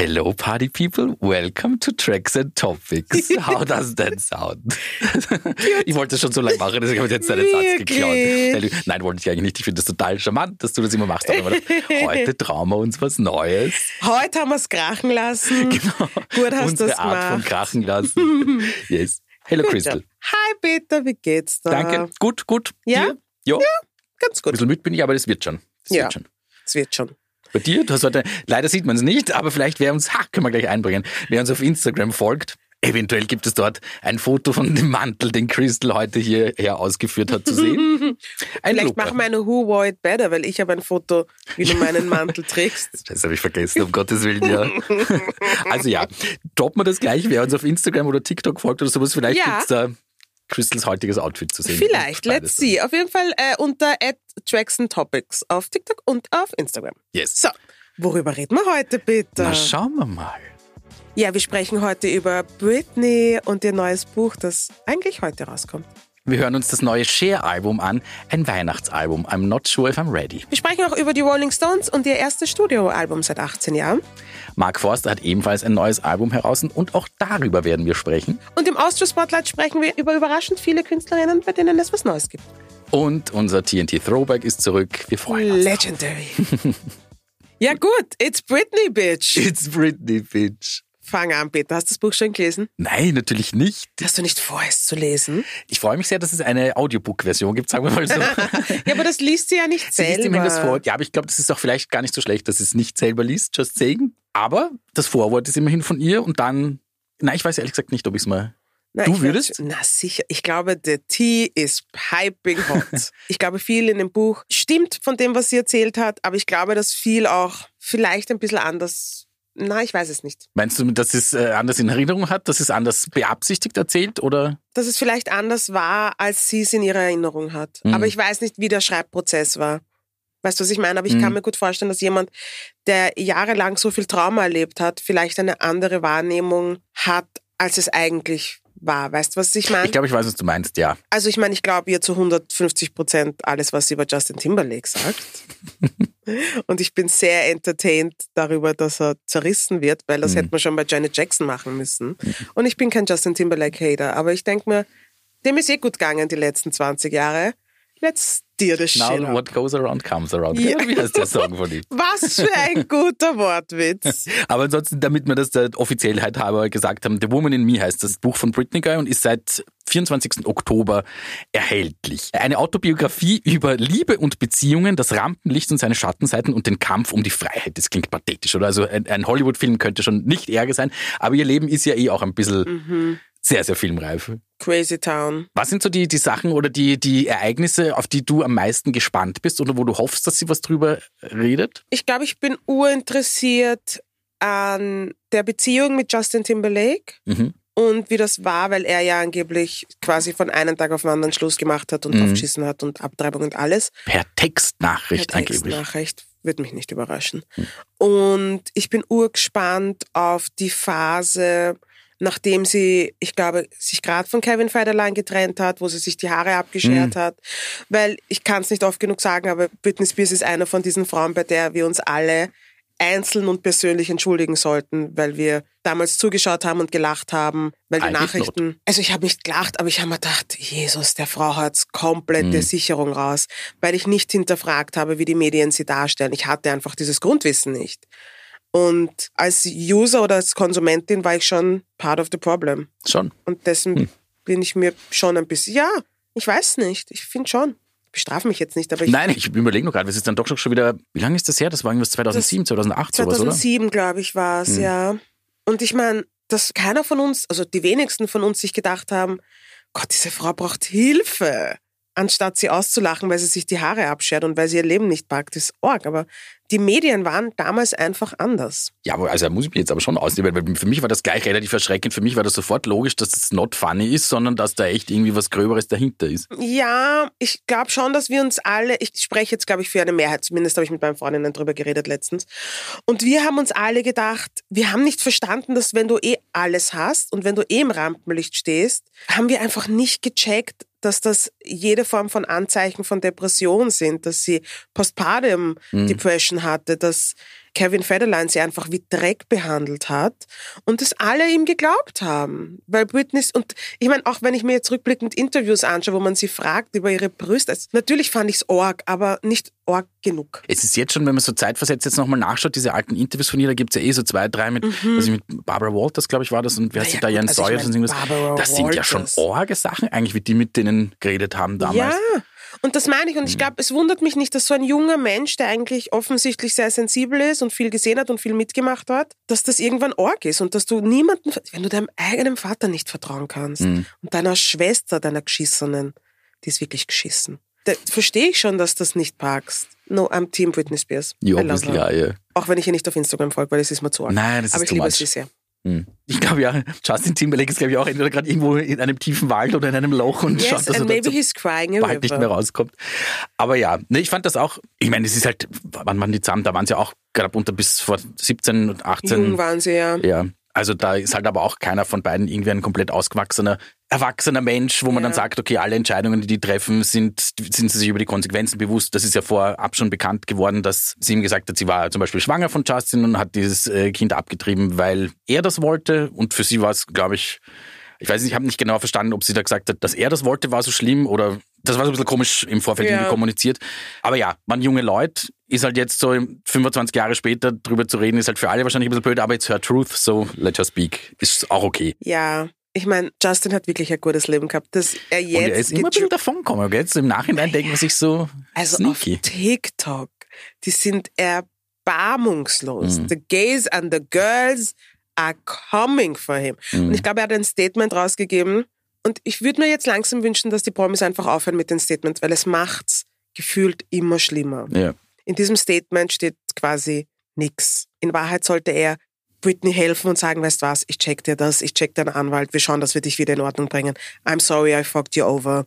Hello, party people. Welcome to Tracks and Topics. How does that sound? ich wollte das schon so lange machen, deswegen habe ich jetzt deinen Satz geklaut. Nein, wollte ich eigentlich nicht. Ich finde das total charmant, dass du das immer machst. Aber heute trauen wir uns was Neues. Heute haben wir es krachen lassen. Genau. Gut hast du es gemacht. Art von krachen lassen. yes. Hello, Crystal. Hi, Peter. Wie geht's da? Danke. Gut, gut. Ja? Dir? Ja, ganz gut. Ein bisschen müde bin ich, aber das wird schon. Das Ja. wird schon. Es wird schon. Bei dir, du hast heute, leider sieht man es nicht, aber vielleicht wer uns, ha, können wir gleich einbringen, wer uns auf Instagram folgt, eventuell gibt es dort ein Foto von dem Mantel, den Crystal heute hierher ausgeführt hat, zu sehen. Ein Vielleicht Looper. machen wir eine Who Wore It Better, weil ich habe ein Foto, wie du meinen Mantel trägst. Das habe ich vergessen, um Gottes Willen, ja. Also ja, droppen wir das gleich, wer uns auf Instagram oder TikTok folgt oder sowas, vielleicht Ja. gibt's da Crystals heutiges Outfit zu sehen. Vielleicht, let's see. Auf jeden Fall äh, unter Tracks and Topics auf TikTok und auf Instagram. Yes. So, worüber reden wir heute bitte? Na, schauen wir mal. Ja, wir sprechen heute über Britney und ihr neues Buch, das eigentlich heute rauskommt. Wir hören uns das neue Cher-Album an, ein Weihnachtsalbum. I'm not sure if I'm ready. Wir sprechen auch über die Rolling Stones und ihr erstes Studioalbum seit 18 Jahren. Mark Forster hat ebenfalls ein neues Album heraus und auch darüber werden wir sprechen. Und im Austro Spotlight sprechen wir über überraschend viele Künstlerinnen, bei denen es was Neues gibt. Und unser TNT Throwback ist zurück. Wir freuen uns. Legendary. ja gut, it's Britney, bitch. It's Britney, bitch. Fang an, Peter. Hast du das Buch schon gelesen? Nein, natürlich nicht. Hast du nicht vor, es zu lesen? Ich freue mich sehr, dass es eine Audiobook-Version gibt, sagen wir mal so. Ja, aber das liest sie ja nicht Sie liest selber. immerhin das Vorwort. Ja, aber ich glaube, das ist auch vielleicht gar nicht so schlecht, dass sie es nicht selber liest, just saying. Aber das Vorwort ist immerhin von ihr und dann, nein, ich weiß ehrlich gesagt nicht, ob ich es mal. Na, Du würdest? Na sicher. Ich glaube, the tea is piping hot. ich glaube, viel in dem Buch stimmt von dem, was sie erzählt hat, aber ich glaube, dass viel auch vielleicht ein bisschen anders. Na, ich weiß es nicht. Meinst du, dass es äh, anders in Erinnerung hat, dass es anders beabsichtigt erzählt oder? Dass es vielleicht anders war, als sie es in ihrer Erinnerung hat. Mhm. Aber ich weiß nicht, wie der Schreibprozess war. Weißt du, was ich meine? Aber ich Mhm. kann mir gut vorstellen, dass jemand, der jahrelang so viel Trauma erlebt hat, vielleicht eine andere Wahrnehmung hat, als es eigentlich war. Weißt du, was ich meine? Ich glaube, ich weiß, was du meinst, ja. Also ich meine, ich glaube ihr zu 150 Prozent alles, was sie über Justin Timberlake sagt. Und ich bin sehr entertained darüber, dass er zerrissen wird, weil das Mhm. hätte man schon bei Janet Jackson machen müssen. Und ich bin kein Justin Timberlake-Hater, aber ich denke mir, dem ist eh gut gegangen die letzten 20 Jahre. Let's steer the shit Now what goes around comes around. Ja. Wie heißt der Song von ihm? Was für ein guter Wortwitz. Aber ansonsten, damit wir das der Offiziellheit halber gesagt haben, The Woman in Me heißt das Buch von Britney Guy und ist seit 24. Oktober erhältlich. Eine Autobiografie über Liebe und Beziehungen, das Rampenlicht und seine Schattenseiten und den Kampf um die Freiheit. Das klingt pathetisch, oder? Also ein, ein Hollywood-Film könnte schon nicht ärger sein, aber ihr Leben ist ja eh auch ein bisschen Mhm. sehr, sehr filmreif. Crazy Town. Was sind so die, die Sachen oder die, die Ereignisse, auf die du am meisten gespannt bist oder wo du hoffst, dass sie was drüber redet? Ich glaube, ich bin urinteressiert an der Beziehung mit Justin Timberlake. Mhm. und wie das war, weil er ja angeblich quasi von einem Tag auf den anderen Schluss gemacht hat und Mhm. aufgeschissen hat und Abtreibung und alles. Per Textnachricht Per angeblich. Textnachricht würde mich nicht überraschen. Und ich bin urgespannt auf die Phase, nachdem sie, ich glaube, sich gerade von Kevin Federline getrennt hat, wo sie sich die Haare abgeschert hat. Weil ich kann es nicht oft genug sagen, aber Britney Spears ist eine von diesen Frauen, bei der wir uns alle einzeln und persönlich entschuldigen sollten, weil wir damals zugeschaut haben und gelacht haben, weil die did Nachrichten. Also ich habe nicht gelacht, aber ich habe mir gedacht, Jesus, der Frau hat's komplette Mhm. Sicherung raus, weil ich nicht hinterfragt habe, wie die Medien sie darstellen. Ich hatte einfach dieses Grundwissen nicht. Und als User oder als Konsumentin war ich schon part of the problem. Schon. Und dessen Hm. bin ich mir schon ein bisschen, ja, ich weiß nicht, ich finde schon. Ich bestrafe mich jetzt nicht, aber ich Nein, ich überlege noch gerade, es ist dann doch schon wieder, wie lange ist das her? Das war irgendwas 2007, 2008 sowas, oder? 2007, glaube ich, war es, Hm. ja. Und ich meine, dass keiner von uns, also die wenigsten von uns sich gedacht haben, Gott, diese Frau braucht Hilfe, anstatt sie auszulachen, weil sie sich die Haare abschert und weil sie ihr Leben nicht packt, ist arg. Aber die Medien waren damals einfach anders. Ja, also da muss ich mich jetzt aber schon ausnehmen, weil für mich war das gleich relativ erschreckend. Für mich war das sofort logisch, dass das not funny ist, sondern dass da echt irgendwie was Gröberes dahinter ist. Ja, ich glaube schon, dass wir uns alle, ich spreche jetzt, glaube ich, für eine Mehrheit, zumindest habe ich mit meinen Freundinnen drüber geredet letztens. Und wir haben uns alle gedacht, wir haben nicht verstanden, dass wenn du eh alles hast und wenn du eh im Rampenlicht stehst, haben wir einfach nicht gecheckt, dass das jede Form von Anzeichen von Depression sind, dass sie Postpartum Mhm. Depression hatte, dass Kevin Federline sie einfach wie Dreck behandelt hat und das alle ihm geglaubt haben. Weil Britney, und ich meine, auch wenn ich mir jetzt rückblickend Interviews anschaue, wo man sie fragt über ihre Brüste, also natürlich fand ich es arg, aber nicht arg genug. Es ist jetzt schon, wenn man so zeitversetzt jetzt nochmal nachschaut, diese alten Interviews von ihr, da gibt es ja eh so zwei, drei mit, mhm. also mit Barbara Walters, glaube ich, war das, und wer hat naja, Diane also Sawyer und irgendwas. Das sind ja schon arge Sachen eigentlich, wie die mit denen geredet haben damals. Ja. Und das meine ich. Und ich mhm. glaube, es wundert mich nicht, dass so ein junger Mensch, der eigentlich offensichtlich sehr sensibel ist und viel gesehen hat und viel mitgemacht hat, dass das irgendwann arg ist und dass du niemanden, wenn du deinem eigenen Vater nicht vertrauen kannst mhm. und deiner Schwester, deiner Geschissenen, die ist wirklich geschissen. Da verstehe ich schon, dass das nicht packst. No, I'm Team Britney Spears. You obviously are, yeah. Auch wenn ich ihr nicht auf Instagram folge, weil das ist mir zu arg. Nein, das Aber ist ich liebe much. sie sehr. Hm. Ich glaube ja, Justin Timberlake ist glaube ich auch entweder gerade irgendwo in einem tiefen Wald oder in einem Loch und yes, schaut, dass and er maybe he's crying bald nicht mehr rauskommt. Aber ja, ne, ich fand das auch, ich meine, es ist halt, wann waren die zusammen? Da waren sie auch gerade unter bis vor 17 und 18. Jung waren sie, ja. Ja, also da ist halt aber auch keiner von beiden irgendwie ein komplett ausgewachsener, erwachsener Mensch, wo man ja. dann sagt, okay, alle Entscheidungen, die die treffen, sind, sind sie sich über die Konsequenzen bewusst. Das ist ja vorab schon bekannt geworden, dass sie ihm gesagt hat, sie war zum Beispiel schwanger von Justin und hat dieses äh, Kind abgetrieben, weil er das wollte. Und für sie war es, glaube ich, ich weiß nicht, ich habe nicht genau verstanden, ob sie da gesagt hat, dass er das wollte, war so schlimm oder das war so ein bisschen komisch im Vorfeld ja. kommuniziert. Aber ja, man junge Leute ist halt jetzt so 25 Jahre später drüber zu reden, ist halt für alle wahrscheinlich ein bisschen blöd, aber it's her truth, so let her speak. Ist auch okay. Ja. Ich meine, Justin hat wirklich ein gutes Leben gehabt, dass er jetzt. Und er ist immer ein bisschen davon gekommen. Jetzt im Nachhinein denkt man sich so. Also sneaky. auf TikTok, die sind erbarmungslos. Mm. The gays and the girls are coming for him. Mm. Und ich glaube, er hat ein Statement rausgegeben. Und ich würde mir jetzt langsam wünschen, dass die Promis einfach aufhören mit den Statements, weil es macht's gefühlt immer schlimmer. Ja. In diesem Statement steht quasi nichts. In Wahrheit sollte er Britney helfen und sagen, weißt was, ich check dir das, ich check deinen Anwalt, wir schauen, dass wir dich wieder in Ordnung bringen. I'm sorry, I fucked you over.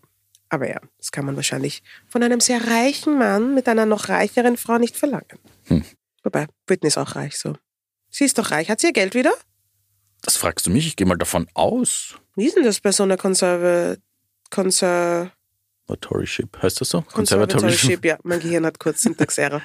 Aber ja, das kann man wahrscheinlich von einem sehr reichen Mann mit einer noch reicheren Frau nicht verlangen. Hm. Wobei, Britney ist auch reich so. Sie ist doch reich. Hat sie ihr Geld wieder? Das fragst du mich, ich gehe mal davon aus. Wie ist denn das bei so einer Konserve... Konser... Conservatorship, heißt das so? Conservatorship, ja. Mein Gehirn hat kurz Syntax-Error.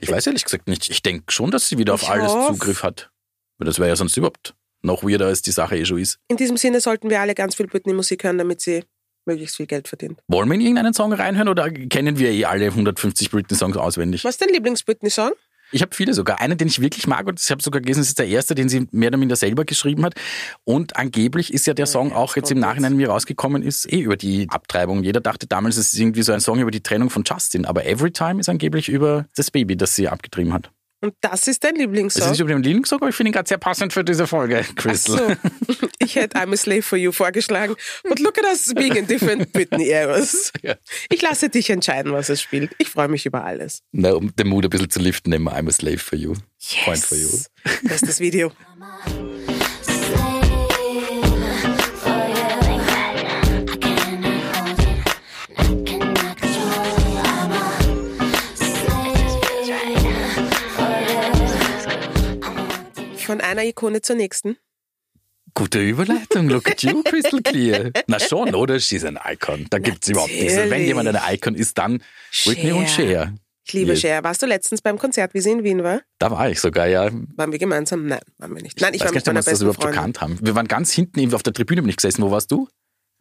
ich weiß ehrlich gesagt nicht. Ich denke schon, dass sie wieder auf ich alles hoffe. Zugriff hat. Weil das wäre ja sonst überhaupt noch weirder, als die Sache eh schon ist. In diesem Sinne sollten wir alle ganz viel Britney-Musik hören, damit sie möglichst viel Geld verdient. Wollen wir in irgendeinen Song reinhören oder kennen wir eh alle 150 Britney-Songs auswendig? Was ist dein Lieblings-Britney-Song? Ich habe viele sogar. Einen, den ich wirklich mag und ich habe sogar gelesen, das ist der erste, den sie mehr oder minder selber geschrieben hat. Und angeblich ist ja der Song auch jetzt im Nachhinein mir rausgekommen ist, eh über die Abtreibung. Jeder dachte damals, es ist irgendwie so ein Song über die Trennung von Justin. Aber Everytime ist angeblich über das Baby, das sie abgetrieben hat. Und das ist dein Lieblingssong? Das ist nicht über den Lieblingssong, aber ich finde ihn gerade sehr passend für diese Folge, Crystal. Ach so. Ich hätte I'm a Slave for You vorgeschlagen. But look at us being in different Britney eras. Ja. Ich lasse dich entscheiden, was es spielt. Ich freue mich über alles. Na, um den Mut ein bisschen zu liften, nehmen wir I'm a Slave for You. Yes. Point for You. Bestes Video. Von einer Ikone zur nächsten. Gute Überleitung, look at you, Crystal Clear. Na schon, oder? She's an Icon. Da gibt es überhaupt nichts. Wenn jemand eine Icon ist, dann Whitney und Cher. Ich liebe Cher. Warst du letztens beim Konzert, wie sie in Wien war? Da war ich sogar, ja. Waren wir gemeinsam? Nein, waren wir nicht. Nein, ich, ich war mit meiner besten das überhaupt Freundin. erkannt haben. Wir waren ganz hinten auf der Tribüne bin ich gesessen. Wo warst du?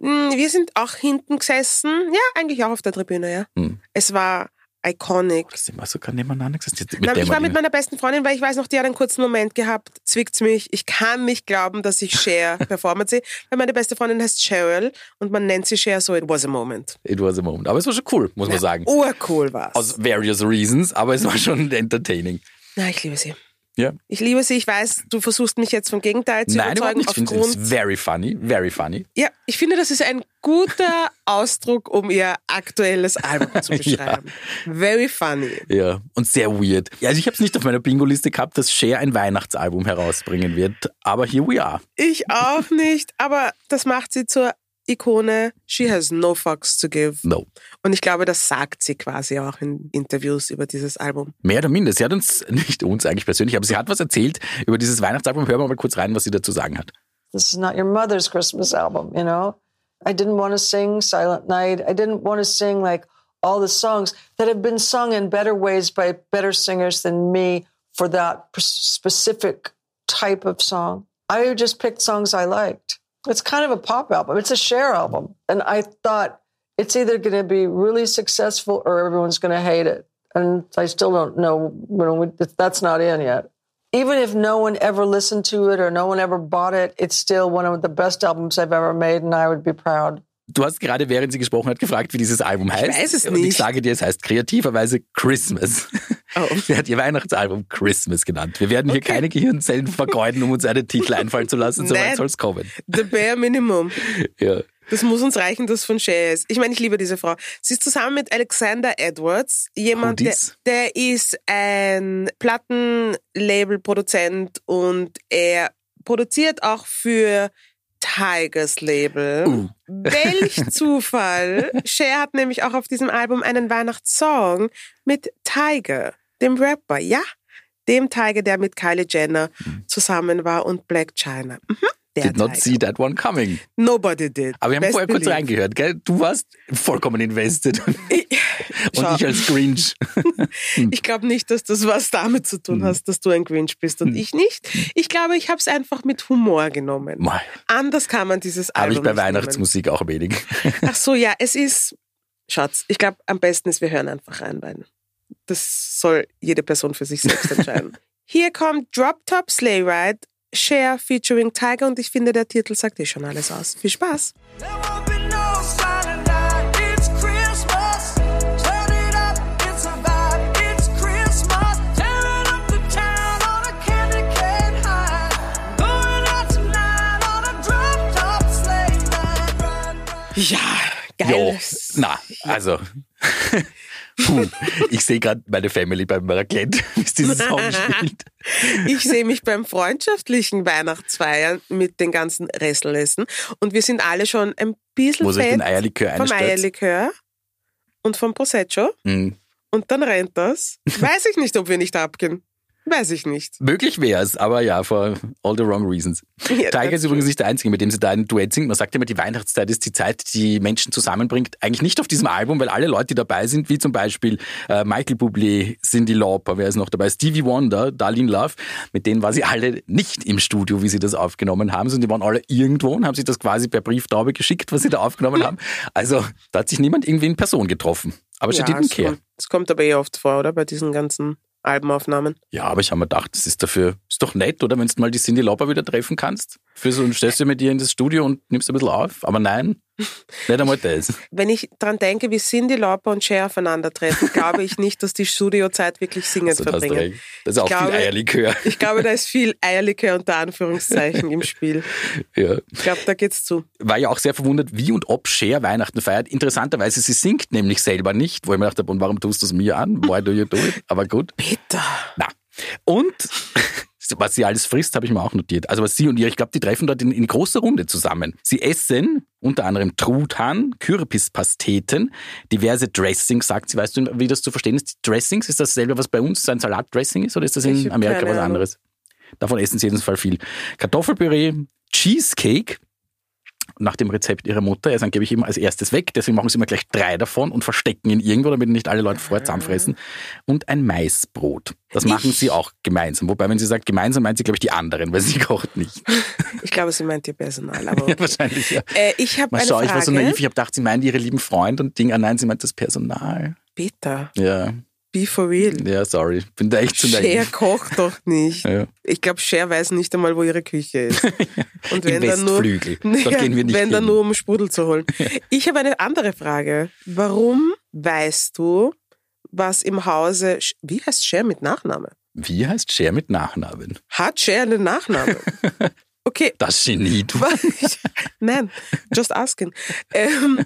Hm, wir sind auch hinten gesessen. Ja, eigentlich auch auf der Tribüne, ja. Hm. Es war iconic. Das sind wir sogar nebeneinander gesessen. Na, ich war mit meiner besten Freundin, weil ich weiß noch, die hat einen kurzen Moment gehabt, zwickt's mich. Ich kann nicht glauben, dass ich Cher performen sehe, weil meine beste Freundin heißt Cheryl und man nennt sie Cher so, it was a moment. It was a moment. Aber es war schon cool, muss man sagen. Urcool war's. Aus various reasons, aber es war schon entertaining. Na, ich liebe sie. Ja. Ich liebe sie. Ich weiß, du versuchst mich jetzt vom Gegenteil zu Nein, überzeugen. Nein, ich finde es very funny, very funny. Ja, ich finde, das ist ein guter Ausdruck, um ihr aktuelles Album zu beschreiben. ja. Very funny. Ja, und sehr weird. Ja, also ich habe es nicht auf meiner Bingo-Liste gehabt, dass Cher ein Weihnachtsalbum herausbringen wird, aber here we are. Ich auch nicht, aber das macht sie zur Ikone, she has no fucks to give. No. Und ich glaube, das sagt sie quasi auch in Interviews über dieses Album. Mehr oder minder. Sie hat uns, nicht uns eigentlich persönlich, aber sie hat was erzählt über dieses Weihnachtsalbum. Hören wir mal kurz rein, was sie dazu sagen hat. This is not your mother's Christmas album, you know? I didn't want to sing Silent Night. I didn't want to sing like all the songs that have been sung in better ways by better singers than me for that specific type of song. I just picked songs I liked. It's kind of a pop album. It's a share album. And I thought it's either going to be really successful or everyone's going to hate it. And I still don't know. Know, that's not in yet. Even if no one ever listened to it or no one ever bought it, it's still one of the best albums I've ever made, and I would be proud. Du hast gerade, während sie gesprochen hat, gefragt, wie dieses Album heißt. Ich weiß es Und ich nicht. sage dir, es heißt kreativerweise Christmas. Oh. Sie hat ihr Weihnachtsalbum Christmas genannt. Wir werden hier Okay. keine Gehirnzellen vergeuden, um uns einen Titel einfallen zu lassen. So weit Nein. soll es kommen. The bare minimum. Ja. Das muss uns reichen, das von Cher ist. Ich meine, ich liebe diese Frau. Sie ist zusammen mit Alexander Edwards, jemand, der, der ist ein Plattenlabel-Produzent und er produziert auch für Tigers Label. Uh. Welch Zufall! Cher hat nämlich auch auf diesem Album einen Weihnachtssong mit Tiger, dem Rapper, ja, dem Tiger, der mit Kylie Jenner zusammen war und Black China. Mhm, der Did not Tiger. see that one coming. Nobody did. Aber wir haben Best vorher kurz believe. reingehört, gell? Du warst vollkommen invested. Und Schau. ich als Grinch. Ich glaube nicht, dass das was damit zu Hm. tun hast, dass du ein Grinch bist und ich nicht. Ich glaube, ich habe es einfach mit Humor genommen. Mal. Anders kann man dieses Habe Album ich bei Weihnachtsmusik auch wenig. nehmen. Ach so, ja, es ist, Schatz, ich glaube, am besten ist, wir hören einfach rein, weil das soll jede Person für sich selbst entscheiden. Hier kommt Drop Top Sleigh Ride, Cher featuring Tiger und ich finde, der Titel sagt eh schon alles aus. Viel Spaß. Ja, Jo, geil. na, also. Puh, ich sehe gerade meine Family beim Raclette, wie es diesen Song spielt. Ich sehe mich beim freundschaftlichen Weihnachtsfeiern mit den ganzen Restlessen und wir sind alle schon ein bisschen Wo fett den Eierlikör vom. Eierlikör und vom Prosecco Hm. und dann rennt das. Weiß ich nicht, ob wir nicht abgehen. Weiß ich nicht. Möglich wäre es, aber ja, for all the wrong reasons. Ja, Tiger ist übrigens nicht der Einzige, mit dem sie da ein Duett singt. Man sagt immer, die Weihnachtszeit ist die Zeit, die Menschen zusammenbringt. Eigentlich nicht auf diesem Album, weil alle Leute, die dabei sind, wie zum Beispiel äh, Michael Bublé, Cindy Lauper, wer ist noch dabei, Stevie Wonder, Darlene Love, mit denen war sie alle nicht im Studio, wie sie das aufgenommen haben, sondern die waren alle irgendwo und haben sich das quasi per Brieftaube geschickt, was sie da aufgenommen haben. Also da hat sich niemand irgendwie in Person getroffen. Aber she Ja, didn't es care. kommt, es kommt aber eh oft vor, oder? Bei diesen ganzen Albenaufnahmen. Ja, aber ich habe mir gedacht, das ist dafür, ist doch nett, oder? Wenn du mal die Cindy Lauper wieder treffen kannst. Für so, und stellst du mit ihr in das Studio und nimmst ein bisschen auf. Aber nein, nicht einmal das. Wenn ich dran denke, wie Cindy Lauper und Cher aufeinandertreffen, glaube ich nicht, dass die Studiozeit wirklich singend Also, verbringen. Das ist auch Ich glaube- viel Eierlikör. Ich glaube, da ist viel Eierlikör unter Anführungszeichen im Spiel. Ja. Ich glaube, da geht's zu. War ja auch sehr verwundert, wie und ob Cher Weihnachten feiert. Interessanterweise, sie singt nämlich selber nicht, wo ich mir gedacht habe, und warum tust du es mir an? Why do you do it? Aber gut. Bitte. Na. Und was sie alles frisst, habe ich mir auch notiert. Also was sie und ihr, ich glaube, die treffen dort in, in großer Runde zusammen. Sie essen unter anderem Truthahn, Kürbispasteten, diverse Dressings, sagt sie. Weißt du, wie das zu verstehen ist? Dressings, ist das dasselbe, was bei uns ein Salatdressing ist oder ist das in Amerika was anderes? Davon essen sie jedenfalls viel. Kartoffelpüree, Cheesecake, nach dem Rezept ihrer Mutter. Er ist angeblich immer als erstes weg, deswegen machen sie immer gleich drei davon und verstecken ihn irgendwo, damit nicht alle Leute vorher zusammenfressen. Und ein Maisbrot. Das machen Ich- sie auch gemeinsam. Wobei, wenn sie sagt gemeinsam, meint sie, glaube ich, die anderen, weil sie kocht nicht. Ich glaube, sie meint ihr Personal. Aber Ja, okay. wahrscheinlich, ja. äh, ich habe eine schau, Frage. ich war so naiv, ich habe gedacht, sie meint ihre lieben Freund und Ding, ah nein, sie meint das Personal. Bitte, Ja, be for real. ja, sorry. Bin da echt zu Cher naiv. kocht doch nicht. Ja. Ich glaube, Cher weiß nicht einmal, wo ihre Küche ist. Und Im dann nur. Dort gehen wir nicht wenn dann nur um Sprudel zu holen. Ich habe eine andere Frage. Warum weißt du, was im Hause, wie heißt Cher mit Nachname? Wie heißt Cher mit Nachnamen? Hat Cher einen Nachnamen? Okay, Das Genie, du. Nein, just asking. Ähm,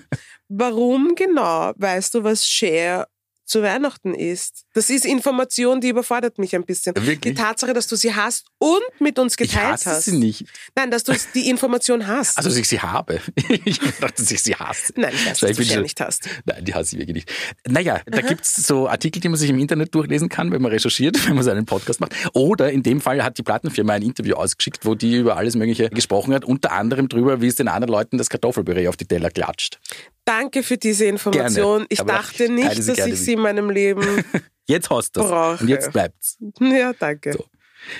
warum genau weißt du, was Cher zu Weihnachten ist? Das ist Information, die überfordert mich ein bisschen. Wirklich? Die Tatsache, dass du sie hast und mit uns Ich geteilt hasse hast. sie nicht. Nein, dass du die Information hast. Also, dass ich sie habe. Ich dachte, dass ich sie hasse. Nein, ich weiß, dass du schon- nicht hast. Nein, die hasse ich wirklich nicht. Naja, da gibt's so Artikel, die man sich im Internet durchlesen kann, wenn man recherchiert, wenn man so einen Podcast macht. Oder in dem Fall hat die Plattenfirma ein Interview ausgeschickt, wo die über alles Mögliche gesprochen hat, unter anderem drüber, wie es den anderen Leuten das Kartoffelpüree auf die Teller klatscht. Danke für diese Information. Gerne. Ich dachte nicht, sie dass ich sie in meinem Leben Jetzt hast du Brauche. Und jetzt bleibt's. Ja, danke. So.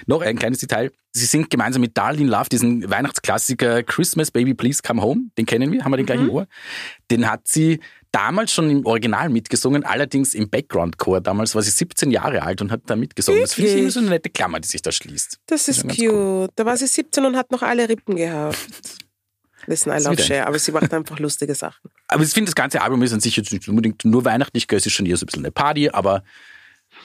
Noch ein kleines Detail. Sie singt gemeinsam mit Darlene Love diesen Weihnachtsklassiker Christmas Baby Please Come Home. Den kennen wir, haben wir den gleich im Ohr. Den hat sie damals schon im Original mitgesungen, allerdings im Background-Chor. Damals war sie 17 Jahre alt und hat da mitgesungen. Das finde ich Wirklich? irgendwie so eine nette Klammer, die sich da schließt. Das ist schon ganz cute. Da war sie 17 und hat noch alle Rippen gehabt. Listen, I Ist love Cher, aber sie macht einfach lustige Sachen. Aber ich finde, das ganze Album ist an sich jetzt nicht unbedingt nur weihnachtlich, gell, es ist schon eher so ein bisschen eine Party, aber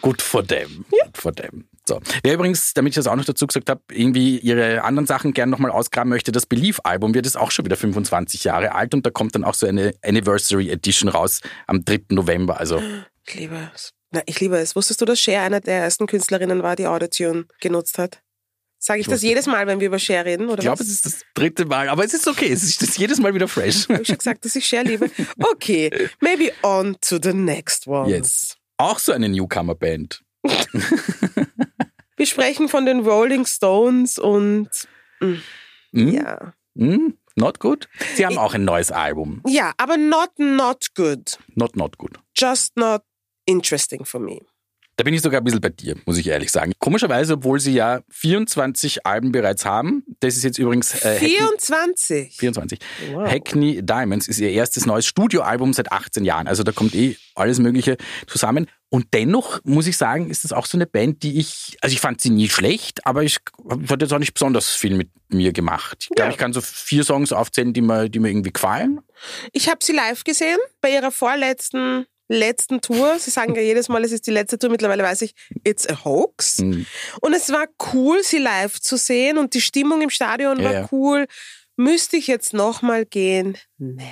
gut for them. Good for them. So. Wer übrigens, damit ich das auch noch dazu gesagt habe, irgendwie ihre anderen Sachen gerne nochmal ausgraben möchte, das Belief-Album wird jetzt auch schon wieder 25 Jahre alt und da kommt dann auch so eine Anniversary Edition raus am 3. November. Also Ich liebe es. Na, ich liebe es. Wusstest du, dass Cher einer der ersten Künstlerinnen war, die Autotune genutzt hat? Sage ich, das wusste- jedes Mal, wenn wir über Cher reden? Oder ich glaube, es ist das dritte Mal, aber es ist okay, es ist, es ist jedes Mal wieder fresh. Habe ich schon gesagt, dass ich Cher liebe? Okay, maybe on to the next one. Yes. Auch so eine Newcomer-Band. Wir sprechen von den Rolling Stones und Hm? ja. Hm? Not good? Sie haben auch ein neues Album. Ja, aber not not good. Not not good. Just not interesting for me. Da bin ich sogar ein bisschen bei dir, muss ich ehrlich sagen. Komischerweise, obwohl sie ja 24 Alben bereits haben. Das ist jetzt übrigens äh, Hackney, 24. 24. Wow. Hackney Diamonds ist ihr erstes neues Studioalbum seit 18 Jahren. Also da kommt eh alles Mögliche zusammen. Und dennoch muss ich sagen, ist das auch so eine Band, die ich, also ich fand sie nie schlecht, aber ich hat jetzt auch nicht besonders viel mit mir gemacht. Ich glaube, Ja. ich kann so vier Songs aufzählen, die mir, die mir irgendwie gefallen. Ich habe sie live gesehen bei ihrer vorletzten letzten Tour. Sie sagen ja jedes Mal, es ist die letzte Tour. Mittlerweile weiß ich, it's a hoax. Hm. Und es war cool, sie live zu sehen und die Stimmung im Stadion Ja, war ja. cool. Müsste ich jetzt nochmal gehen? Nee.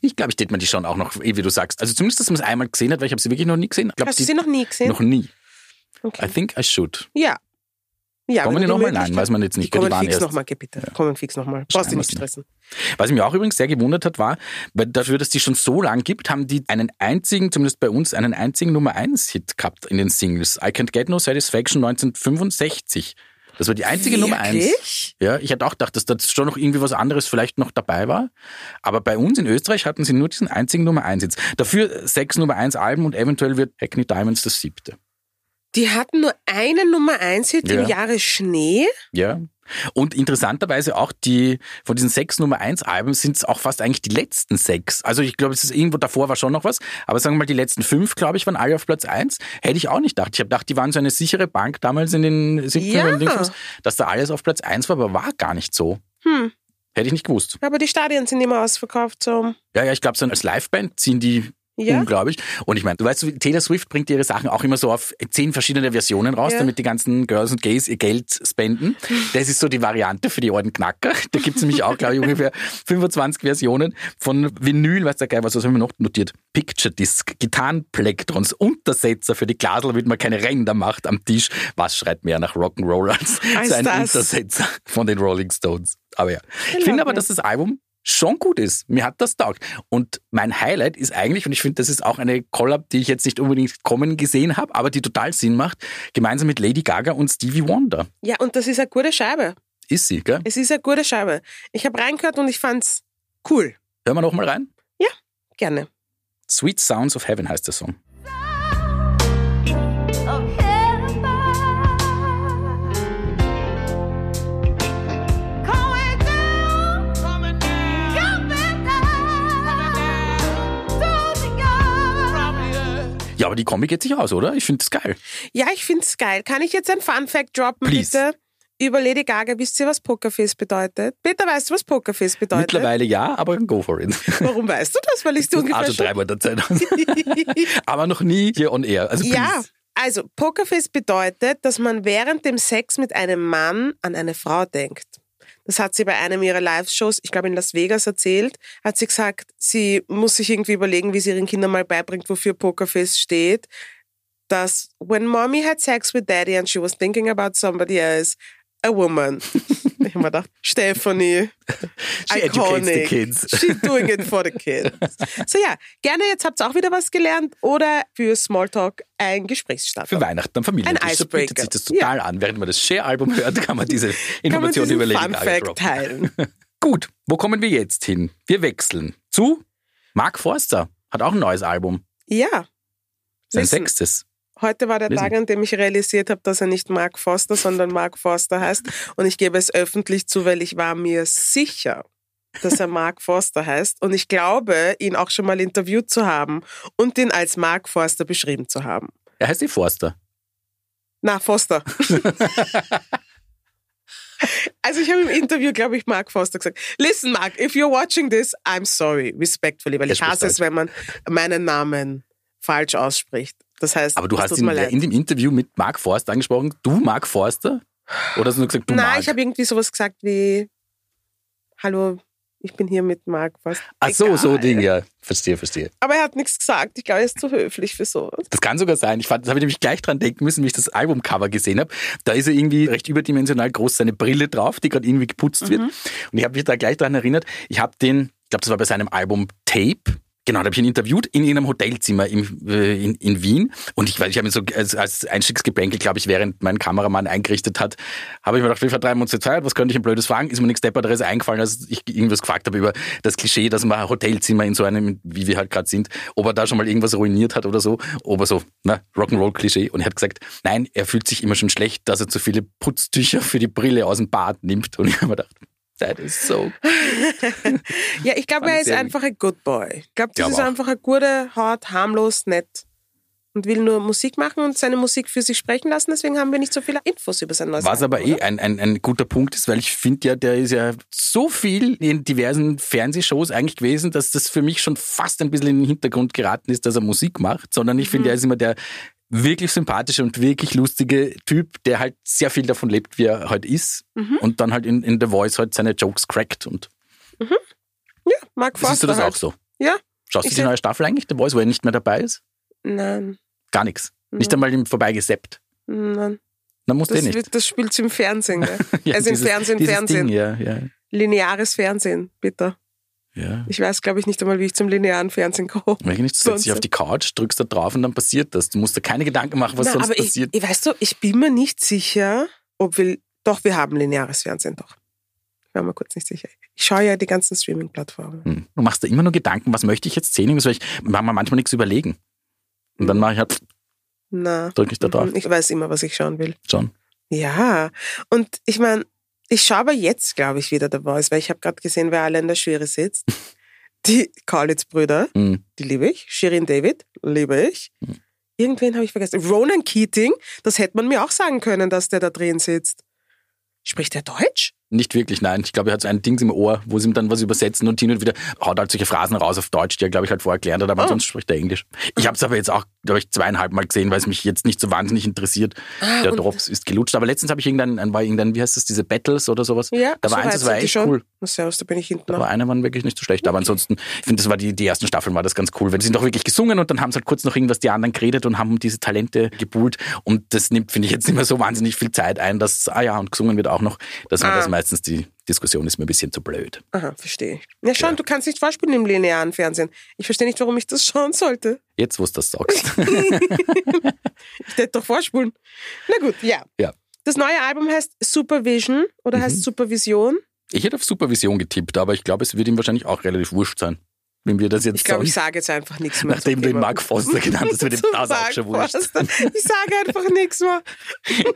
Ich glaube, ich tät man die schon auch noch, eh, wie du sagst. Also zumindest, dass man es einmal gesehen hat, weil ich habe sie wirklich noch nie gesehen. Ich glaub, Hast du sie noch nie gesehen? Noch nie. Okay. I think I should. Ja. Ja Kommen die du nochmal? Nein, weiß man jetzt nicht. Die kommen waren fix nochmal, bitte. Kommen fix nochmal. Brauchst Schreiben nicht stressen. Was mich auch übrigens sehr gewundert hat, war, weil dafür, dass die schon so lang gibt, haben die einen einzigen, zumindest bei uns, einen einzigen Nummer 1 Hit gehabt in den Singles. I Can't Get No Satisfaction 1965. Das war die einzige Nummer 1. Wirklich? Ja, ich hätte auch gedacht, dass da schon noch irgendwie was anderes vielleicht noch dabei war. Aber bei uns in Österreich hatten sie nur diesen einzigen Nummer 1 Hits. Dafür sechs Nummer 1 Alben und eventuell wird Hackney Diamonds das siebte. Die hatten nur einen Nummer 1 Hit Ja. im Jahre Schnee. Ja. Und interessanterweise auch die, von diesen sechs Nummer eins Alben sind es auch fast eigentlich die letzten sechs. Also ich glaube, es ist irgendwo davor war schon noch was. Aber sagen wir mal, die letzten fünf, glaube ich, waren alle auf Platz eins. Hätte ich auch nicht gedacht. Ich habe gedacht, die waren so eine sichere Bank damals in den 70 Ja. und Dingsbums, dass da alles auf Platz eins war, aber war gar nicht so. Hm. Hätte ich nicht gewusst. Aber die Stadien sind immer ausverkauft. So. Ja, ja, ich glaube, so als Liveband ziehen die Ja. unglaublich. Und ich meine, du weißt, Taylor Swift bringt ihre Sachen auch immer so auf zehn verschiedene Versionen raus, Ja. damit die ganzen Girls und Gays ihr Geld spenden. Das ist so die Variante für die alten Knacker. Da gibt's nämlich auch, glaube ich, ungefähr 25 Versionen von Vinyl, weißt du, geil, was haben wir noch notiert? Picture Disc, Gitarrenplektrons, Untersetzer für die Glasel, damit man keine Ränder macht am Tisch. Was schreit mehr nach Rock'n'Roll als Als so ein das. Untersetzer von den Rolling Stones? Aber ja. Ich finde aber, dass das Album schon gut ist. Mir hat das taugt. Und mein Highlight ist eigentlich, und ich finde, das ist auch eine Collab, die ich jetzt nicht unbedingt kommen gesehen habe, aber die total Sinn macht, gemeinsam mit Lady Gaga und Stevie Wonder. Ja, und das ist eine gute Scheibe. Ist sie, gell? Es ist eine gute Scheibe. Ich habe reingehört und ich fand's cool. Hören wir noch mal rein. Gerne. Sweet Sounds of Heaven heißt der Song. Ja, aber die Kombi geht sich aus, oder? Ich finde das geil. Ja, ich find's geil. Kann ich jetzt ein Fun Fact droppen, Please. bitte? Über Lady Gaga. Wisst ihr, was Pokerface bedeutet? Peter, weißt du, was Pokerface bedeutet? Mittlerweile ja, aber go for it. Warum weißt du das? Weil ich dir ungefähr Also dreimal der Zeit. aber noch nie hier on air. Also Ja, also Pokerface bedeutet, dass man während dem Sex mit einem Mann an eine Frau denkt. Das hat sie bei einem ihrer Live-Shows, ich glaube in Las Vegas, erzählt. Hat sie gesagt, sie muss sich irgendwie überlegen, wie sie ihren Kindern mal beibringt, wofür Pokerface steht. Dass when mommy had sex with daddy and she was thinking about somebody else, a woman. ich habe mir gedacht, Stephanie, She educates the iconic. kids. She's doing it for the kids. So ja, gerne, jetzt habt ihr auch wieder was gelernt oder für Smalltalk ein Gesprächsstarter. Für Weihnachten am Familientisch. Ein So bietet sich das total an. Während man das Share-Album hört, kann man diese Kann man Informationen diesen über Lady Fun Fact teilen. Gut, wo kommen wir jetzt hin? Wir wechseln zu Mark Forster hat auch ein neues Album. Ja. Sein Listen. sechstes. Heute war der. Tag, an dem ich realisiert habe, dass er nicht Mark Foster, sondern Mark Forster heißt. Und ich gebe es öffentlich zu, weil ich war mir sicher, dass er Mark Forster heißt. Und ich glaube, ihn auch schon mal interviewt zu haben und ihn als Mark Forster beschrieben zu haben. Er heißt die Forster. Na, Foster. Also ich habe im Interview, glaube ich, Mark Foster gesagt, listen Mark, if you're watching this, I'm sorry, respectfully, weil ich hasse es, wenn man meinen Namen falsch ausspricht. Das heißt, Aber du hast ihn in dem Interview mit Mark Forster angesprochen. Du, Mark Forster? Oder hast du nur gesagt, du Nein, Mark? ich habe irgendwie sowas gesagt wie, hallo, ich bin hier mit Mark Foster. Ach so, so. Ding, ja. Verstehe, verstehe. Aber er hat nichts gesagt. Ich glaube, er ist zu höflich für sowas. Das kann sogar sein. Ich fand, das habe ich nämlich gleich dran denken müssen, wie ich das Albumcover gesehen habe. Da ist er irgendwie recht überdimensional groß, seine Brille drauf, die gerade irgendwie geputzt wird. Und ich habe mich da gleich daran erinnert, ich habe den, ich glaube, das war bei seinem Album Tape. Genau, da habe ich ihn interviewt in irgendeinem Hotelzimmer im, äh, in, in Wien. Und ich, ich habe mir so als, als Einstiegsgeplänkel, glaube ich, während mein Kameramann eingerichtet hat, habe ich mir gedacht, wir vertreiben uns die Zeit, was könnte ich ein blödes fragen? Ist mir nichts Depperteres eingefallen, als ich irgendwas gefragt habe über das Klischee, dass man Hotelzimmer in so einem, wie wir halt gerade sind, ob er da schon mal irgendwas ruiniert hat oder so, ob er so, ne, Rock'n'Roll-Klischee. Und er hat gesagt, nein, er fühlt sich immer schon schlecht, dass er zu viele Putztücher für die Brille aus dem Bad nimmt. Und ich habe mir gedacht, that is so Ja, ich glaube, er ist einfach ein Good Boy. Ich glaube, das Glaub ist auch. einfach ein guter, hart, harmlos, nett. Und will nur Musik machen und seine Musik für sich sprechen lassen. Deswegen haben wir nicht so viele Infos über sein neues Was Album, aber eh ein, ein, ein guter Punkt ist, weil ich finde ja, der ist ja so viel in diversen Fernsehshows eigentlich gewesen, dass das für mich schon fast ein bisschen in den Hintergrund geraten ist, dass er Musik macht, sondern ich finde, er ist immer der wirklich sympathische und wirklich lustige Typ, der halt sehr viel davon lebt, wie er halt ist und dann halt in, in The Voice halt seine Jokes crackt und Ja, Mark Forster siehst du das halt. auch so? Ja, Schaust du die neue Staffel eigentlich, The Voice, wo er nicht mehr dabei ist? nein, Gar nichts. Nicht Mhm. einmal ihm vorbeigeseppt. nein. Dann musst du eh Das, nicht. wird, das spielt im Fernsehen, gell? Ja, also im dieses- Fernsehen, dieses Fernsehen. Ding, ja, ja, Lineares Fernsehen, bitte. Ja. Ich weiß, glaube ich, nicht einmal, wie ich zum linearen Fernsehen komme. Ich nicht, du setzt dich auf die Couch, drückst da drauf und dann passiert das. Du musst dir keine Gedanken machen, was Na, sonst aber ich, passiert. ich, weißt du, ich bin mir nicht sicher, ob wir, doch, wir haben lineares Fernsehen, doch. Ich war mir kurz nicht sicher. Ich schaue ja die ganzen Streaming-Plattformen. Hm. Du machst dir immer nur Gedanken, was möchte ich jetzt sehen? Soll ich mache mir manchmal nichts überlegen. Und dann mache ich halt, Na, drücke ich da drauf. mhm, ich weiß immer, was ich schauen will. Schon. Ja, und ich meine, ich schaue aber jetzt, glaube ich, wieder The Voice, weil ich habe gerade gesehen, wer alle in der Jury sitzt. Die Kaulitz-Brüder, Hm. die liebe ich. Shirin David, liebe ich. Irgendwen habe ich vergessen. Ronan Keating, das hätte man mir auch sagen können, dass der da drin sitzt. Spricht er Deutsch? Nicht wirklich, nein. Ich glaube, er hat so ein Ding im Ohr, wo sie ihm dann was übersetzen und hin und wieder haut halt solche Phrasen raus auf Deutsch, die er, glaube ich, halt vorher gelernt hat, aber Oh. sonst spricht er Englisch. Ich habe es aber jetzt auch, glaube ich, zweieinhalb Mal gesehen, weil es mich jetzt nicht so wahnsinnig interessiert. Ah, Der Drops ist gelutscht. Aber letztens habe ich irgendein, ein- war irgendein, wie heißt das, diese Battles oder sowas? Ja, da war so eins, das war echt schon. cool. Servus, da bin ich hinten Da noch. war einer waren wirklich nicht so schlecht. Aber ansonsten, ich finde, das war die, die ersten Staffeln war das ganz cool, weil die sind doch wirklich gesungen und dann haben sie halt kurz noch irgendwas die anderen geredet und haben um diese Talente gebuhlt. Und das nimmt, finde ich, jetzt nicht mehr so wahnsinnig viel Zeit ein, dass, ah ja, und gesungen wird auch noch, dass man Ah. das meistens, die Diskussion ist mir ein bisschen zu blöd. Aha, verstehe ich. Ja, schon, Ja. du kannst nicht vorspielen im linearen Fernsehen. Ich verstehe nicht, warum ich das schauen sollte. Jetzt, wo du das sagst. Ich hätte doch vorspulen. Na gut, ja. Ja. Das neue Album heißt Supervision oder Mhm. heißt Supervision. Ich hätte auf Supervision getippt, aber ich glaube, es wird ihm wahrscheinlich auch relativ wurscht sein, wenn wir das jetzt Ich glaube, ich sage jetzt einfach nichts mehr. Nachdem du ihn Thema. Mark Foster genannt hast, wird Zum das auch schon wurscht. Ich sage einfach nichts mehr.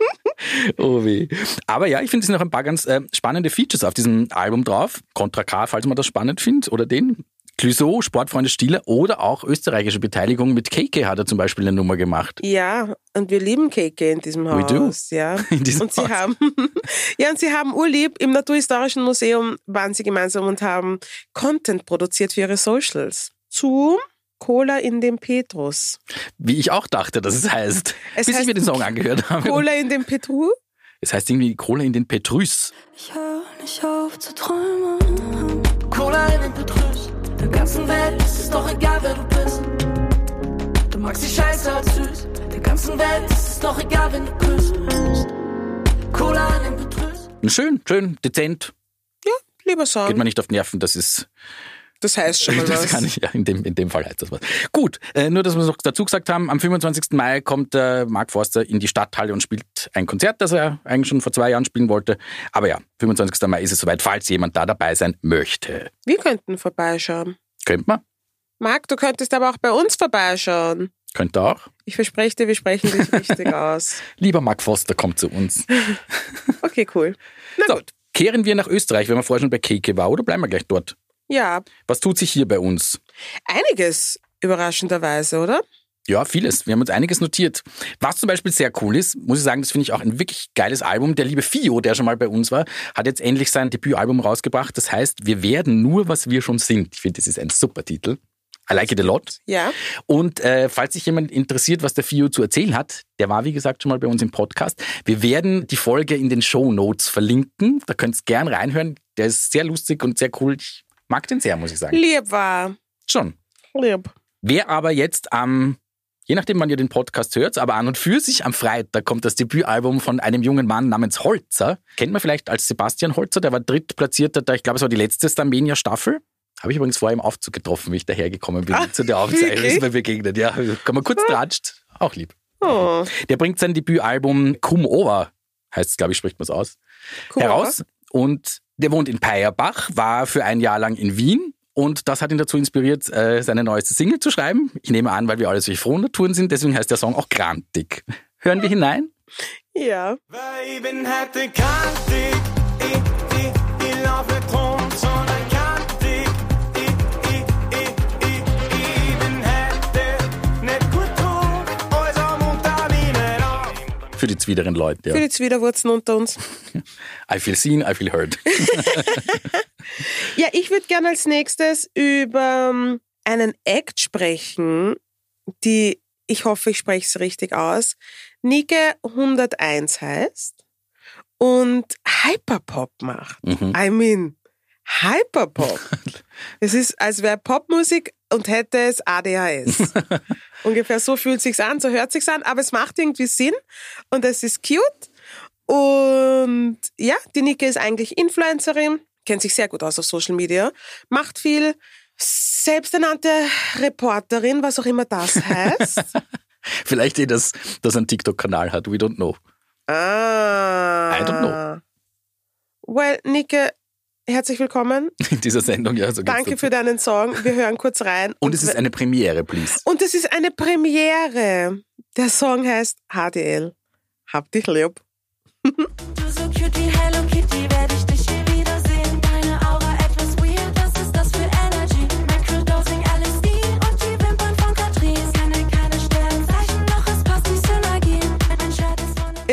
Oh weh. Aber ja, ich finde, es sind noch ein paar ganz äh, spannende Features auf diesem Album drauf. Contra K, falls man das spannend findet, oder den. Clouseau, Sportfreunde Stieler oder auch österreichische Beteiligung mit KK hat er zum Beispiel eine Nummer gemacht. Ja, und wir lieben KK in diesem We do. Haus. Ja. In diesem und sie Haus. haben, ja, und sie haben urlieb im Naturhistorischen Museum waren sie gemeinsam und haben Content produziert für ihre Socials. Zu Cola in dem Petrus. Wie ich auch dachte, dass es heißt. Es bis ich heißt mir den Song angehört habe. Cola in dem Petru? Es heißt irgendwie Cola in den Petrus. Ich hör nicht auf zu träumen. Cola in den Petrus. Der ganzen Welt ist es doch egal, wer du bist. Du magst die Scheiße als süß. Der ganzen Welt ist es doch egal, wenn du küsst. Cola in den Petrus. Schön, schön, dezent. Lieber Song. Geht man nicht auf Nerven, das ist das heißt schon mal Das was. kann ich, ja, in dem, in dem Fall heißt das was. Gut, äh, nur, dass wir es noch dazu gesagt haben, am 25. Mai kommt äh, Mark Forster in die Stadthalle und spielt ein Konzert, das er eigentlich schon vor zwei Jahren spielen wollte. Aber ja, 25. Mai ist es soweit, falls jemand da dabei sein möchte. Wir könnten vorbeischauen. Könnte man? Marc, du könntest aber auch bei uns vorbeischauen. Könnte auch. Ich verspreche dir, wir sprechen dich richtig aus. Lieber Mark Foster kommt zu uns. Okay, cool. Na So, gut. kehren wir nach Österreich, wenn wir vorher schon bei Keke war, oder bleiben wir gleich dort? Ja, Was tut sich hier bei uns? einiges überraschenderweise, oder? Ja, vieles. Wir haben uns einiges notiert. Was zum Beispiel sehr cool ist, muss ich sagen, das finde ich auch ein wirklich geiles Album. Der liebe Fio, der schon mal bei uns war, hat jetzt endlich sein Debütalbum rausgebracht. Das heißt, wir werden nur, was wir schon sind. Ich finde, das ist ein super Titel. I like it a lot. Ja. Und äh, falls sich jemand interessiert, was der Fio zu erzählen hat, der war, wie gesagt, schon mal bei uns im Podcast. Wir werden die Folge in den Show Notes verlinken. Da könnt ihr gern reinhören. Der ist sehr lustig und sehr cool. Ich mag den sehr, muss ich sagen. Lieb war. Schon. Lieb. Wer aber jetzt am, je nachdem wann ihr den Podcast hört, aber an und für sich am Freitag kommt das Debütalbum von einem jungen Mann namens Holzer. Kennt man vielleicht als Sebastian Holzer, der war drittplatzierter, da ich glaube, es war die letzte Starmania-Staffel. Habe ich übrigens vorher im Aufzug getroffen, wie ich dahergekommen bin Ah, zu der Aufzeichnung. Ist mir begegnet, ja. Kann man kurz tratscht. Auch lieb. Oh, Der bringt sein Debütalbum Come Over, heißt es, glaube ich, spricht man es aus, cool. heraus. Und der wohnt in Peierbach, war für ein Jahr lang in Wien und das hat ihn dazu inspiriert, äh, seine neueste Single zu schreiben. Ich nehme an, weil wir alle solche frohen Naturen sind, deswegen heißt der Song auch Grantig. Hören wir hinein? Ja. Unter. Für die zwiederen Leute. Für Ja. die Zwiderwurzen unter uns. I feel seen, I feel heard. Ja, ich würde gerne als nächstes über ähm, einen Act sprechen, die, ich hoffe, ich spreche es richtig aus, Nike 101 heißt und Hyperpop macht. Mhm. I mean, Hyperpop. es ist, als wäre Popmusik und hätte es ADHS. Ungefähr so fühlt sich's an, so hört sich's an, aber es macht irgendwie Sinn und es ist cute. Und ja, die Nike ist eigentlich Influencerin, kennt sich sehr gut aus auf Social Media, macht viel, selbsternannte Reporterin, was auch immer das heißt. Vielleicht eh, dass das einen TikTok-Kanal hat, we don't know. ah. I don't know. Well, Nike, herzlich willkommen. In dieser Sendung, ja. So Danke dazu. für deinen Song. Wir hören kurz rein. Und es ist eine Premiere, please. Und es ist eine Premiere. Der Song heißt HDL. Hab dich lieb. Du so cutie, Hello Kitty, werde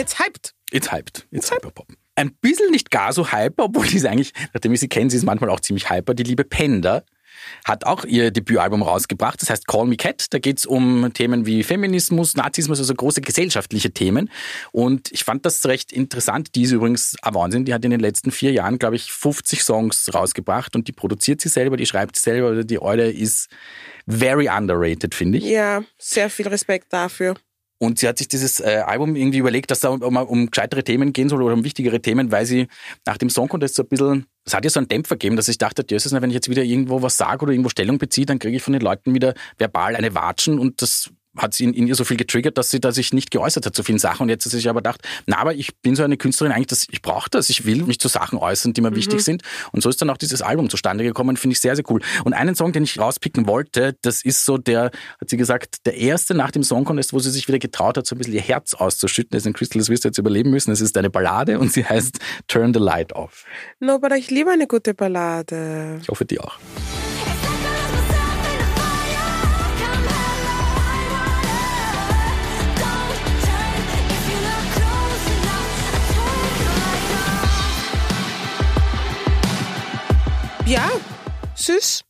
It's hyped. It's hyped. It's Hyperpop. Ein bisschen nicht gar so hyper, obwohl die ist eigentlich, nachdem ich sie kenne, sie ist manchmal auch ziemlich hyper. Die liebe Panda hat auch ihr Debütalbum rausgebracht. Das heißt Call Me Cat. Da geht's um Themen wie Feminismus, Nazismus, also große gesellschaftliche Themen. Und ich fand das recht interessant. Die ist übrigens ein Wahnsinn. Die hat in den letzten vier Jahren, glaube ich, 50 Songs rausgebracht und die produziert sie selber, die schreibt sie selber. Also die Eule ist very underrated, finde ich. Ja, sehr viel Respekt dafür. Und sie hat sich dieses äh, Album irgendwie überlegt, dass da um, um, gescheitere Themen gehen soll oder um wichtigere Themen, weil sie nach dem Song Contest so ein bisschen, es hat ja so einen Dämpfer gegeben, dass ich dachte, Jesus, wenn ich jetzt wieder irgendwo was sage oder irgendwo Stellung beziehe, dann kriege ich von den Leuten wieder verbal eine Watschen und das hat sie in, in ihr so viel getriggert, dass sie da sich nicht geäußert hat zu vielen Sachen. Und jetzt hat sie sich aber gedacht, na, aber ich bin so eine Künstlerin eigentlich, dass ich brauche das, ich will mich zu Sachen äußern, die mir wichtig sind. Und so ist dann auch dieses Album zustande gekommen, finde ich sehr, sehr cool. Und einen Song, den ich rauspicken wollte, das ist so der, hat sie gesagt, der erste nach dem Song Contest, wo sie sich wieder getraut hat, so ein bisschen ihr Herz auszuschütten. Das ist ein Crystal, du jetzt überleben müssen. Es ist eine Ballade und sie heißt Turn the Light Off. No, aber ich liebe eine gute Ballade. Ich hoffe, die auch. Ja, süß.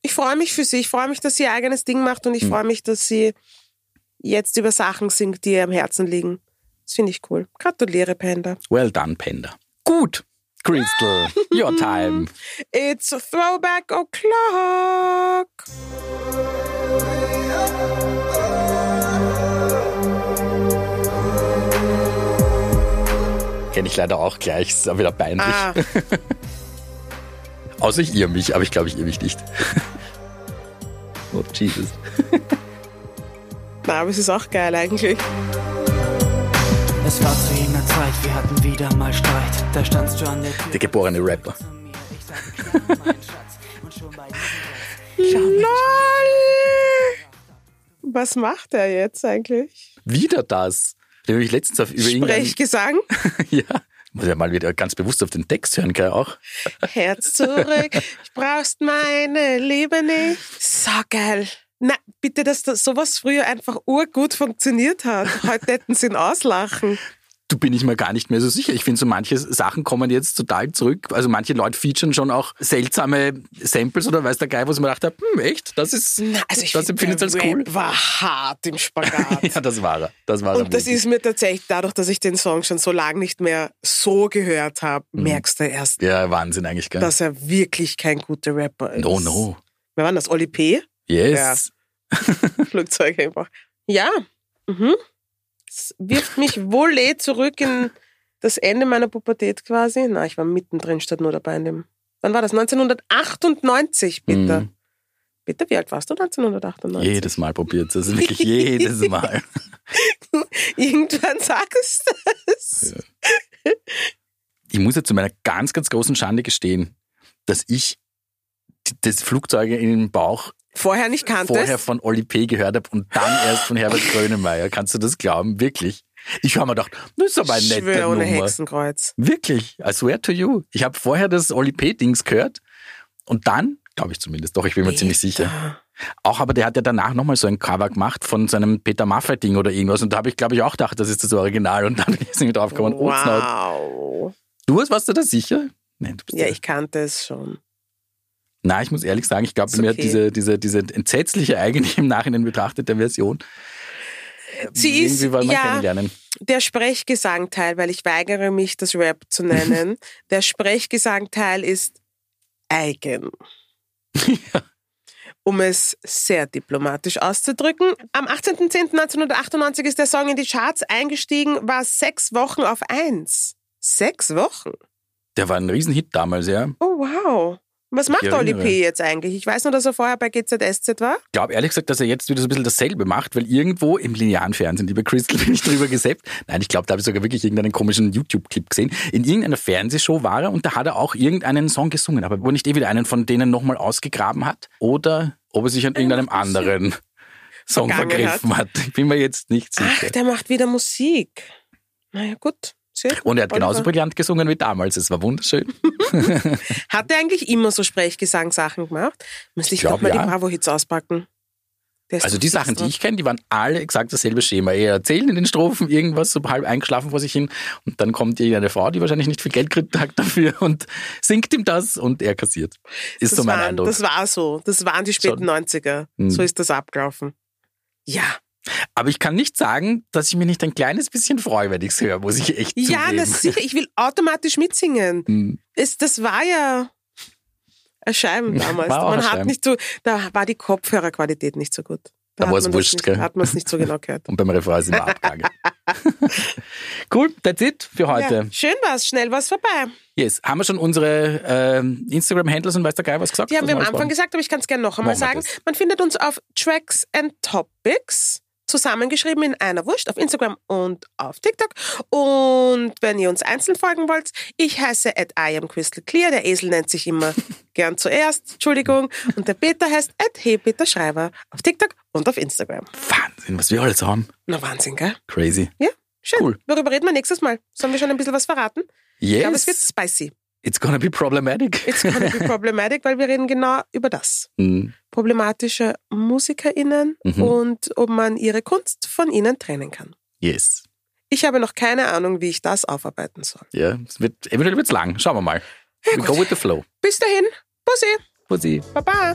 Ich freue mich für sie. Ich freue mich, dass sie ihr eigenes Ding macht und ich freue mich, dass sie jetzt über Sachen singt, die ihr am Herzen liegen. Das finde ich cool. Gratuliere, Panda. Well done, Panda. Gut. Crystal, your time. It's a throwback o'clock. Kenne ich leider auch gleich, ist auch wieder peinlich. Ah, Außer ich irre mich, aber ich glaube, ich irre mich nicht. oh, Jesus. na, aber es ist auch geil eigentlich. Es war zu jener Zeit, wir hatten wieder mal Streit. Da standst du an der Tür. Der geborene Rapper. LOL! Was macht er jetzt eigentlich? Wieder das. Den habe ich letztens auf über Sprechgesang? Ja. Muss ja mal wieder ganz bewusst auf den Text hören, gell, auch. Herz zurück, ich brauchst meine Liebe nicht. So geil. Na, bitte, dass das sowas früher einfach urgut funktioniert hat. Heute hätten sie ihn auslachen. Du bin ich mir gar nicht mehr so sicher. Ich finde, so manche Sachen kommen jetzt total zurück. Also manche Leute featuren schon auch seltsame Samples oder weiß der Geil, wo ich mir gedacht habe, hm, echt? Das ist, Na, also ich das finde, empfindet als cool. Rap war hart im Spagat. Ja, das war er. Das war Und das ist mir tatsächlich, dadurch, dass ich den Song schon so lange nicht mehr so gehört habe, merkst du erst, Ja, Wahnsinn eigentlich, gell? dass er wirklich kein guter Rapper ist. no, no. Wer war denn das? Oli P? Yes. Flugzeug einfach. Ja. Mhm. Es wirft mich wohl eh zurück in das Ende meiner Pubertät quasi. Na, ich war mittendrin statt nur dabei in dem. Wann war das? 1998, bitte. Mhm. Bitte, wie alt warst du 1998? Jedes Mal probiert Also wirklich jedes Mal. Irgendwann sagst du es. Ich muss ja zu meiner ganz, ganz großen Schande gestehen, dass ich das Flugzeug in den Bauch Vorher nicht kanntest. vorher von Oli P. gehört habe und dann erst von Herbert Grönemeyer. Kannst du das glauben? Wirklich? Ich habe mir gedacht, das ist aber ein netter Schwör ohne Nummer. Hexenkreuz. Wirklich, I swear to you. Ich habe vorher das Oli P-Dings gehört und dann, glaube ich zumindest, doch, ich bin mir ziemlich sicher. Auch, aber der hat ja danach nochmal so ein Cover gemacht von seinem Peter Maffay-Ding oder irgendwas und da habe ich, glaube ich, auch gedacht, das ist das Original und dann bin ich irgendwie drauf gekommen, oh. Wow. Du hast, warst du da sicher? Nein, du bist Ja, da- ich kannte es schon. Nein, ich muss ehrlich sagen, ich glaube, Ist mir hat okay. diese, diese, diese entsetzliche, eigentlich im Nachhinein betrachtete Version Sie ist, wir ja, der Sprechgesangteil, weil ich weigere mich, das Rap zu nennen. der Sprechgesangteil ist eigen. Um es sehr diplomatisch auszudrücken. Am 18.10.1998 ist der Song in die Charts eingestiegen, war sechs Wochen auf eins. Sechs Wochen? Der war ein Riesenhit damals, ja. Oh, wow. Was macht Oli. P. jetzt eigentlich? Ich weiß nur, dass er vorher bei GZSZ war. Ich glaube ehrlich gesagt, dass er jetzt wieder so ein bisschen dasselbe macht, weil irgendwo im linearen Fernsehen, lieber Crystal, bin ich drüber gesappt. Nein, ich glaube, da habe ich sogar wirklich irgendeinen komischen YouTube-Clip gesehen. In irgendeiner Fernsehshow war er und da hat er auch irgendeinen Song gesungen, aber wo nicht eh wieder einen von denen nochmal ausgegraben hat oder ob er sich an irgendeinem anderen Song vergriffen hat. Ich bin mir jetzt nicht Ach, sicher. der macht wieder Musik. Naja, gut. Gut. Und er hat genauso brillant gesungen wie damals. Es war wunderschön. Hat er eigentlich immer so Sprechgesangssachen gemacht? Müsste ich Glaub, glaub, mal ja. die Bravo-Hits auspacken. Also die Sachen, die ich kenne, die waren alle exakt dasselbe Schema. Er erzählen in den Strophen irgendwas, so halb eingeschlafen vor sich hin und dann kommt irgendeine Frau, die wahrscheinlich nicht viel Geld kriegt hat dafür und singt ihm das und er kassiert. Ist das so mein waren, Eindruck. Das war so. Das waren die späten Schon. 90er. Hm. So ist das abgelaufen. Ja. Aber ich kann nicht sagen, dass ich mich nicht ein kleines bisschen freue, wenn ich es höre, muss ich echt Ja, zugeben. na sicher. Ich will automatisch mitsingen. Hm. Es, das war ja ein Scheiben damals. War man hat nicht so, da war die Kopfhörerqualität nicht so gut. Da hat war's man das wurscht, gell? Hat man es nicht so genau gehört. Und beim Refrain ist immer abgegangen. cool, that's it für heute. Ja, schön war's, schnell war's vorbei. Yes. Haben wir schon unsere ähm, Instagram-Handles und weiß der Geil was gesagt? Die haben wir am Anfang gesagt, aber ich kann es gerne noch einmal Machen wir sagen. das. Man findet uns auf Tracks and Topics zusammengeschrieben in einer Wurst auf Instagram und auf TikTok. Und wenn ihr uns einzeln folgen wollt, ich heiße at I am Crystal Clear. Der Esel nennt sich immer gern zuerst, Entschuldigung. Und der Peter heißt at Hey Peter Schreiber auf TikTok und auf Instagram. Wahnsinn, was wir alles haben. Na Wahnsinn, gell? Crazy. Ja, schön. Cool. Worüber reden wir nächstes Mal? Sollen wir schon ein bisschen was verraten? Ich glaube, es wird Yes, spicy. It's gonna be problematic. It's gonna be problematic, weil wir reden genau über das. Hm. problematische MusikerInnen Mhm. und ob man ihre Kunst von ihnen trennen kann. Yes. Ich habe noch keine Ahnung, wie ich das aufarbeiten soll. Ja, es wird, eventuell wird's lang. Schauen wir mal. We go with the flow. Bis dahin, Bussi, Pussy. Baba.